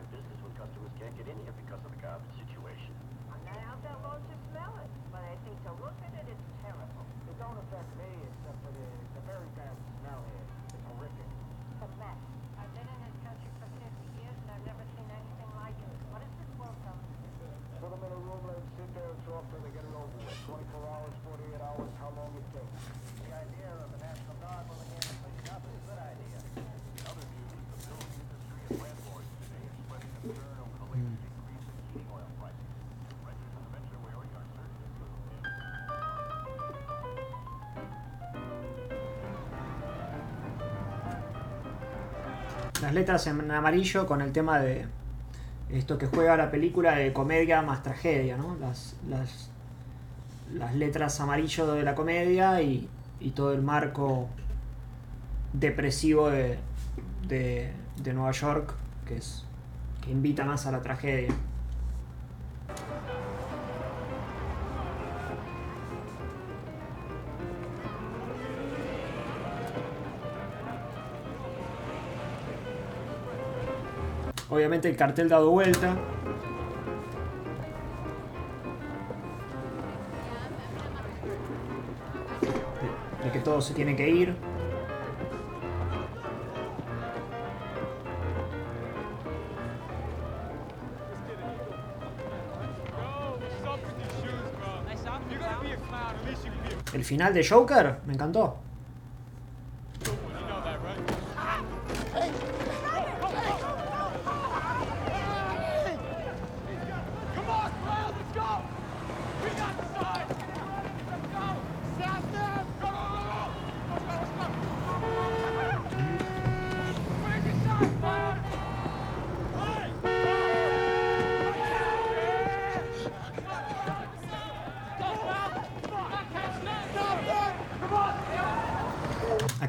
in business when customers can't get in here because of the garbage situation. I'm not out there long to smell it, but I think to look at it, it's terrible. It don't affect me except for the, the very bad smell here. It's horrific. It's a mess. Las letras en amarillo con el tema de esto que juega la película de comedia más tragedia, ¿no? Las, las, las letras amarillo de la comedia y, y todo el marco depresivo de, de, de Nueva York que es que invita más a la tragedia. Obviamente el cartel dado vuelta. De, que todo se tiene que ir. El final de Joker me encantó.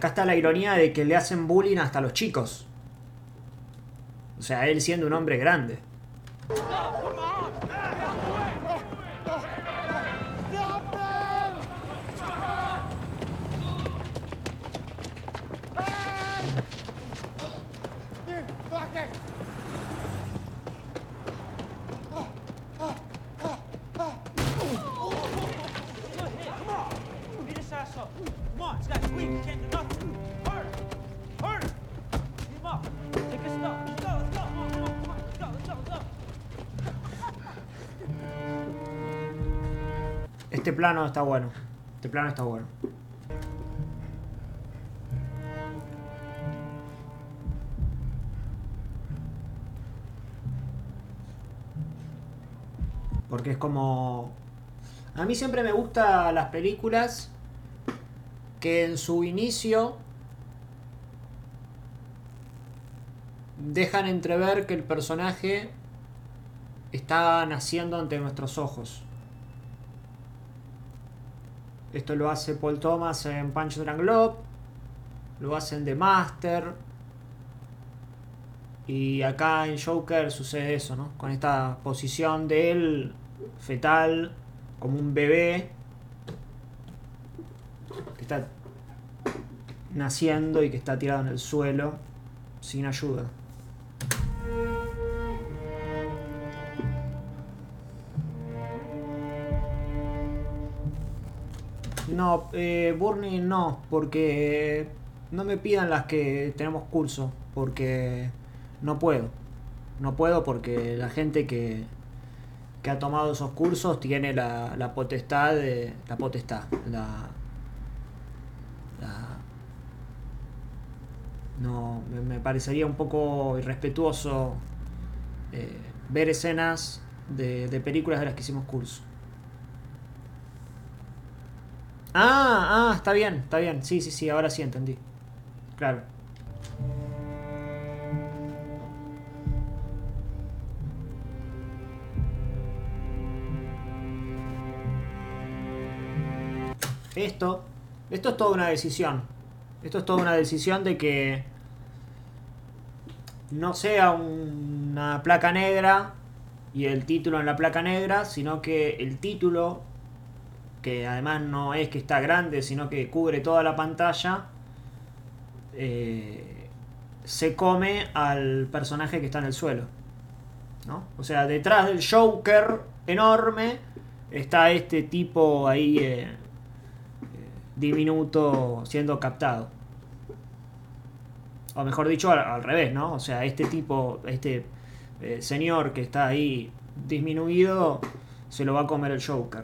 Acá está la ironía de que le hacen bullying hasta los chicos. O sea, él siendo un hombre grande. Este plano está bueno. Este plano está bueno. Porque es como... A mí siempre me gustan las películas que en su inicio dejan entrever que el personaje está naciendo ante nuestros ojos. Esto lo hace Paul Thomas en Punch Drunk Love. Lo hace en The Master. Y acá en Joker sucede eso, ¿no? Con esta posición de él fetal, como un bebé. Que está naciendo y que está tirado en el suelo sin ayuda. No, eh, no, porque no me pidan las que tenemos curso, porque no puedo. No puedo porque la gente que, que ha tomado esos cursos tiene la, la potestad de. La potestad. La. no, me, me parecería un poco irrespetuoso eh, ver escenas de, de películas de las que hicimos curso. Ah, ah, está bien, está bien. Sí, sí, sí, ahora sí entendí. Claro. Esto, esto es toda una decisión. Esto es toda una decisión de que no sea una placa negra y el título en la placa negra, sino que el título que además no es que está grande, sino que cubre toda la pantalla, eh, se come al personaje que está en el suelo. ¿no? O sea, detrás del Joker enorme está este tipo ahí eh, eh, diminuto siendo captado. O mejor dicho, al, al revés, ¿no? O sea, este tipo, este señor que está ahí disminuido, se lo va a comer el Joker.